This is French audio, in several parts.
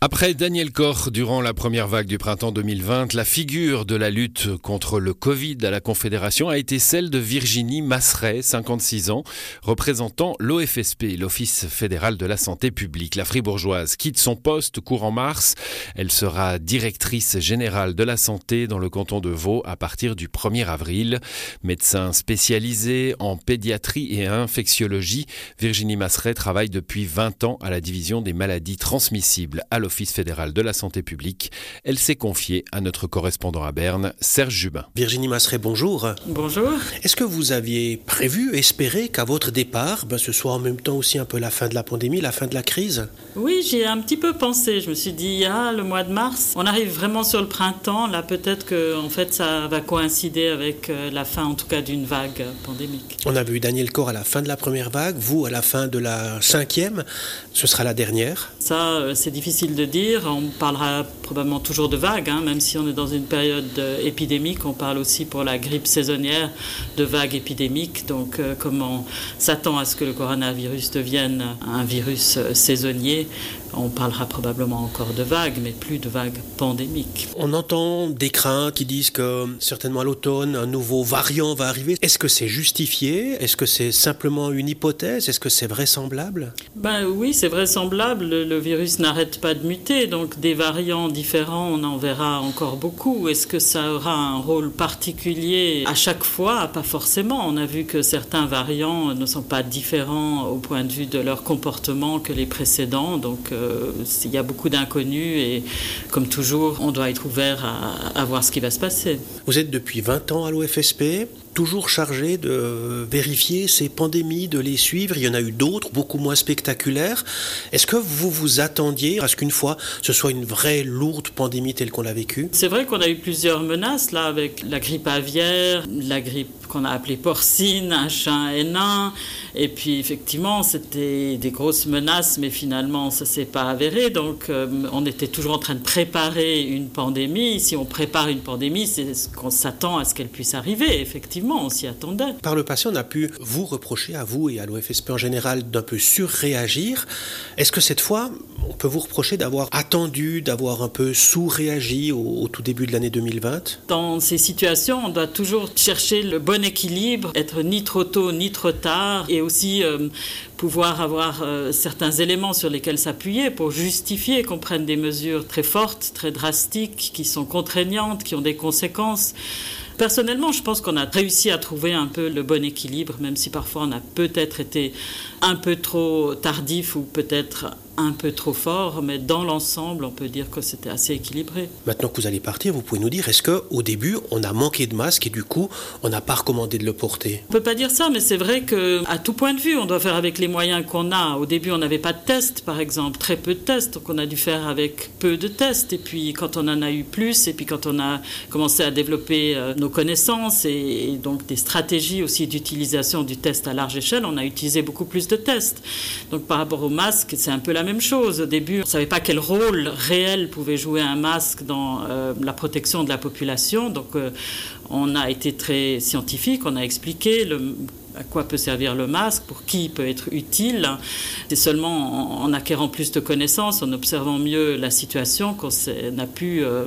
Après Daniel Koch, durant la première vague du printemps 2020, la figure de la lutte contre le Covid à la Confédération a été celle de Virginie Masseret, 56 ans, représentant l'OFSP, l'Office fédéral de la santé publique. La fribourgeoise quitte son poste courant mars. Elle sera directrice générale de la santé dans le canton de Vaud à partir du 1er avril. Médecin spécialisée en pédiatrie et infectiologie, Virginie Masseret travaille depuis 20 ans à la division des maladies transmissibles à l'Office fédéral de la santé publique. Elle s'est confiée à notre correspondant à Berne, Serge Jubin. Virginie Masseret, bonjour. Bonjour. Est-ce que vous aviez prévu, espéré qu'à votre départ, ben, ce soit en même temps aussi un peu la fin de la pandémie, la fin de la crise? Oui, j'ai un petit peu pensé. Je me suis dit, ah, le mois de mars, on arrive vraiment sur le printemps. Là, peut-être que en fait, ça va coïncider avec euh, la fin, en tout cas, d'une vague pandémique. On a vu Daniel Corr à la fin de la première vague, vous à la fin de la cinquième. Ce sera la dernière Ça, euh, c'est difficile dire. On parlera probablement toujours de vagues, hein, même si on est dans une période euh, épidémique. On parle aussi pour la grippe saisonnière de vagues épidémiques. Donc, euh, comment s'attend à ce que le coronavirus devienne un virus euh, saisonnier? On parlera probablement encore de vagues, mais plus de vagues pandémiques. On entend des craintes qui disent que certainement à l'automne, un nouveau variant va arriver. Est-ce que c'est justifié? Est-ce que c'est simplement une hypothèse? Est-ce que c'est vraisemblable? Ben oui, c'est vraisemblable. Le virus n'arrête pas de muter, donc des variants différents, on en verra encore beaucoup. Est-ce que ça aura un rôle particulier à chaque fois? Pas forcément. On a vu que certains variants ne sont pas différents au point de vue de leur comportement que les précédents, donc euh, il y a beaucoup d'inconnus et comme toujours, on doit être ouvert à, à voir ce qui va se passer. Vous êtes depuis 20 ans à l'OFSP toujours chargé de vérifier ces pandémies, de les suivre. Il y en a eu d'autres, beaucoup moins spectaculaires. Est-ce que vous vous attendiez à ce qu'une fois, ce soit une vraie lourde pandémie telle qu'on l'a vécue? C'est vrai qu'on a eu plusieurs menaces, là, avec la grippe aviaire, la grippe qu'on a appelée porcine, H1N1. Et puis, effectivement, c'était des grosses menaces, mais finalement, ça ne s'est pas avéré. Donc, euh, on était toujours en train de préparer une pandémie. Si on prépare une pandémie, c'est ce qu'on s'attend à ce qu'elle puisse arriver, effectivement on s'y attendait. Par le passé, on a pu vous reprocher, à vous et à l'OFSP en général, d'un peu surréagir. Est-ce que cette fois, on peut vous reprocher d'avoir attendu, d'avoir un peu sous-réagi au, tout début de l'année 2020 Dans ces situations, on doit toujours chercher le bon équilibre, être ni trop tôt ni trop tard, et aussi euh, pouvoir avoir euh, certains éléments sur lesquels s'appuyer pour justifier qu'on prenne des mesures très fortes, très drastiques, qui sont contraignantes, qui ont des conséquences. Personnellement, je pense qu'on a réussi à trouver un peu le bon équilibre, même si parfois on a peut-être été un peu trop tardif ou peut-être un peu trop fort, mais dans l'ensemble, on peut dire que c'était assez équilibré. Maintenant que vous allez partir, vous pouvez nous dire, est-ce qu'au début, on a manqué de masque et du coup, on n'a pas recommandé de le porter? On peut pas dire ça, mais c'est vrai qu'à tout point de vue, on doit faire avec les moyens qu'on a. Au début, on n'avait pas de tests, par exemple, très peu de tests, donc on a dû faire avec peu de tests. Et puis, quand on en a eu plus, et puis quand on a commencé à développer euh, nos connaissances et, donc des stratégies aussi d'utilisation du test à large échelle, on a utilisé beaucoup plus de tests. Donc, par rapport au masque, c'est un peu la même chose. Au début, on ne savait pas quel rôle réel pouvait jouer un masque dans euh, la protection de la population. Donc, euh, on a été très scientifique, on a expliqué à quoi peut servir le masque, pour qui il peut être utile. C'est seulement en, acquérant plus de connaissances, en observant mieux la situation, qu'on a pu euh,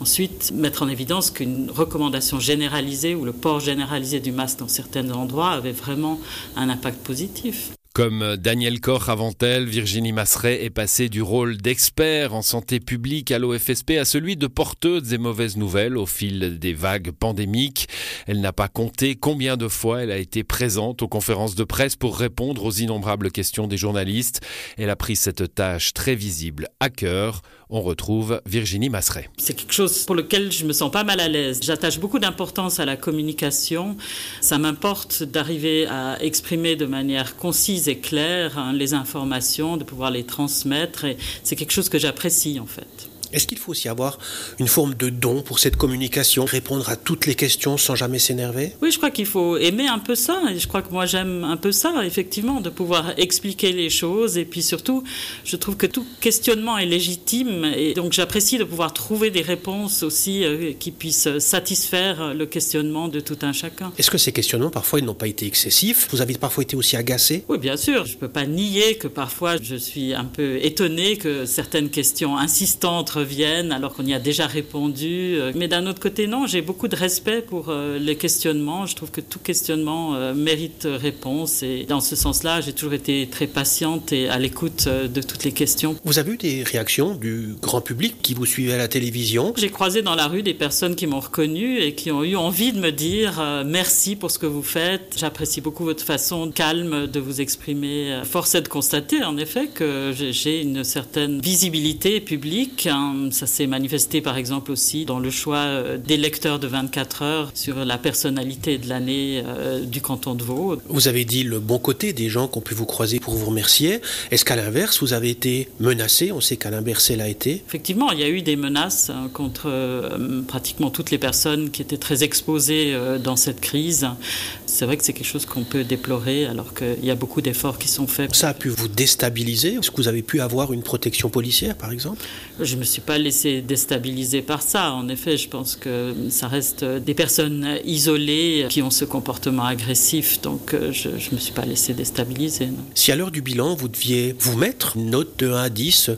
ensuite mettre en évidence qu'une recommandation généralisée ou le port généralisé du masque dans certains endroits avait vraiment un impact positif. Comme Daniel Koch avant elle, Virginie Masseret est passée du rôle d'expert en santé publique à l'OFSP à celui de porteuse des mauvaises nouvelles au fil des vagues pandémiques. Elle n'a pas compté combien de fois elle a été présente aux conférences de presse pour répondre aux innombrables questions des journalistes. Elle a pris cette tâche très visible à cœur. On retrouve Virginie Masseret. C'est quelque chose pour lequel je me sens pas mal à l'aise. J'attache beaucoup d'importance à la communication. Ça m'importe d'arriver à exprimer de manière concise et claires hein, les informations, de pouvoir les transmettre. Et c'est quelque chose que j'apprécie en fait. Est-ce qu'il faut aussi avoir une forme de don pour cette communication, répondre à toutes les questions sans jamais s'énerver? Oui, je crois qu'il faut aimer un peu ça. Et je crois que moi j'aime un peu ça, effectivement, de pouvoir expliquer les choses. Et puis surtout, je trouve que tout questionnement est légitime. Et donc j'apprécie de pouvoir trouver des réponses aussi euh, qui puissent satisfaire le questionnement de tout un chacun. Est-ce que ces questionnements, parfois, ils n'ont pas été excessifs? Vous avez parfois été aussi agacé? Oui, bien sûr. Je ne peux pas nier que parfois je suis un peu étonné que certaines questions insistantes reviennent alors qu'on y a déjà répondu. Euh, mais d'un autre côté, non, j'ai beaucoup de respect pour euh, les questionnements. Je trouve que tout questionnement euh, mérite réponse. Et dans ce sens-là, j'ai toujours été très patiente et à l'écoute de toutes les questions. Vous avez eu des réactions du grand public qui vous suivait à la télévision? J'ai croisé dans la rue des personnes qui m'ont reconnu et qui ont eu envie de me dire merci pour ce que vous faites. J'apprécie beaucoup votre façon calme de vous exprimer. Force est de constater, en effet, que j'ai une certaine visibilité publique. Ça s'est manifesté par exemple aussi dans le choix euh, des lecteurs de 24 heures sur la personnalité de l'année euh, du canton de Vaud. Vous avez dit le bon côté des gens qui ont pu vous croiser pour vous remercier. Est-ce qu'à l'inverse, vous avez été menacé? On sait qu'Alain Berset l'a été. Effectivement, il y a eu des menaces hein, contre euh, pratiquement toutes les personnes qui étaient très exposées dans cette crise. C'est vrai que c'est quelque chose qu'on peut déplorer alors qu'il y a beaucoup d'efforts qui sont faits. Ça a pu vous déstabiliser? Est-ce que vous avez pu avoir une protection policière, par exemple? Je ne me suis pas laissé déstabiliser par ça. En effet, je pense que ça reste des personnes isolées qui ont ce comportement agressif. Donc, euh, je ne me suis pas laissé déstabiliser. Si à l'heure du bilan, vous deviez vous mettre une note de 1 à 10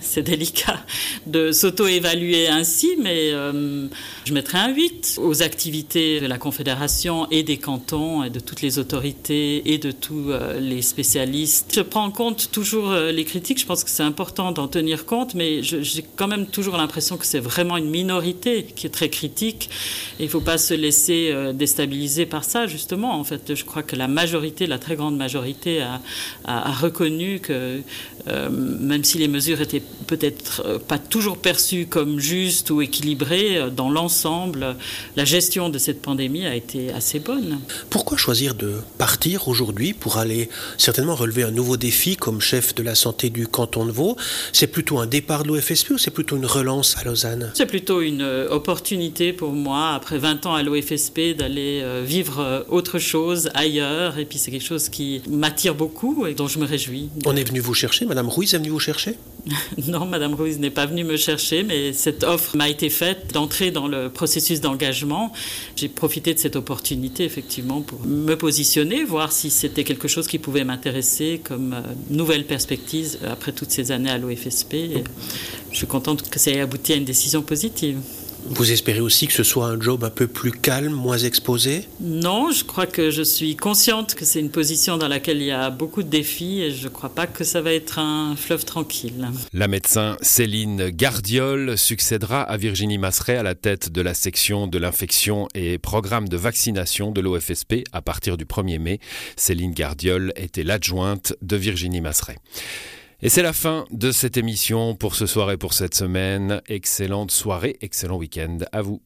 C'est délicat de s'auto-évaluer ainsi, mais euh, je mettrais un 8 aux activités de la Confédération et des cantons et de toutes les autorités et de tous euh, les spécialistes. Je prends en compte toujours les critiques. Je pense que c'est important d'en tenir compte, mais j'ai quand même toujours l'impression que c'est vraiment une minorité qui est très critique. il ne faut pas se laisser euh, déstabiliser par ça, justement. En fait, je crois que la majorité, la très grande majorité, a, reconnu que euh, même si les mesures étaient peut-être euh, pas toujours perçues comme justes ou équilibrées, dans l'ensemble, la gestion de cette pandémie a été assez bonne. Pourquoi choisir de partir aujourd'hui pour aller certainement relever un nouveau défi comme chef de la santé du canton de Vaud? C'est plutôt un départ de l'OFSP ou c'est plutôt une relance à Lausanne C'est plutôt une euh, opportunité pour moi, après 20 ans à l'OFSP, d'aller euh, vivre euh, autre chose ailleurs. Et puis c'est quelque chose qui m'attire beaucoup et dont je me réjouis. On est venu vous chercher Madame Ruiz est venue vous chercher? Non, Madame Ruiz n'est pas venue me chercher, mais cette offre m'a été faite d'entrer dans le processus d'engagement. J'ai profité de cette opportunité, effectivement, pour me positionner, voir si c'était quelque chose qui pouvait m'intéresser comme nouvelle perspective après toutes ces années à l'OFSP. Je suis contente que ça ait abouti à une décision positive. Vous espérez aussi que ce soit un job un peu plus calme, moins exposé? Non, je crois que je suis consciente que c'est une position dans laquelle il y a beaucoup de défis et je ne crois pas que ça va être un fleuve tranquille. La médecin Céline Gardiol succédera à Virginie Masseret à la tête de la section de l'infection et programme de vaccination de l'OFSP à partir du 1er mai. Céline Gardiol était l'adjointe de Virginie Masseret. Et c'est la fin de cette émission pour ce soir et pour cette semaine. Excellente soirée, excellent week-end à vous.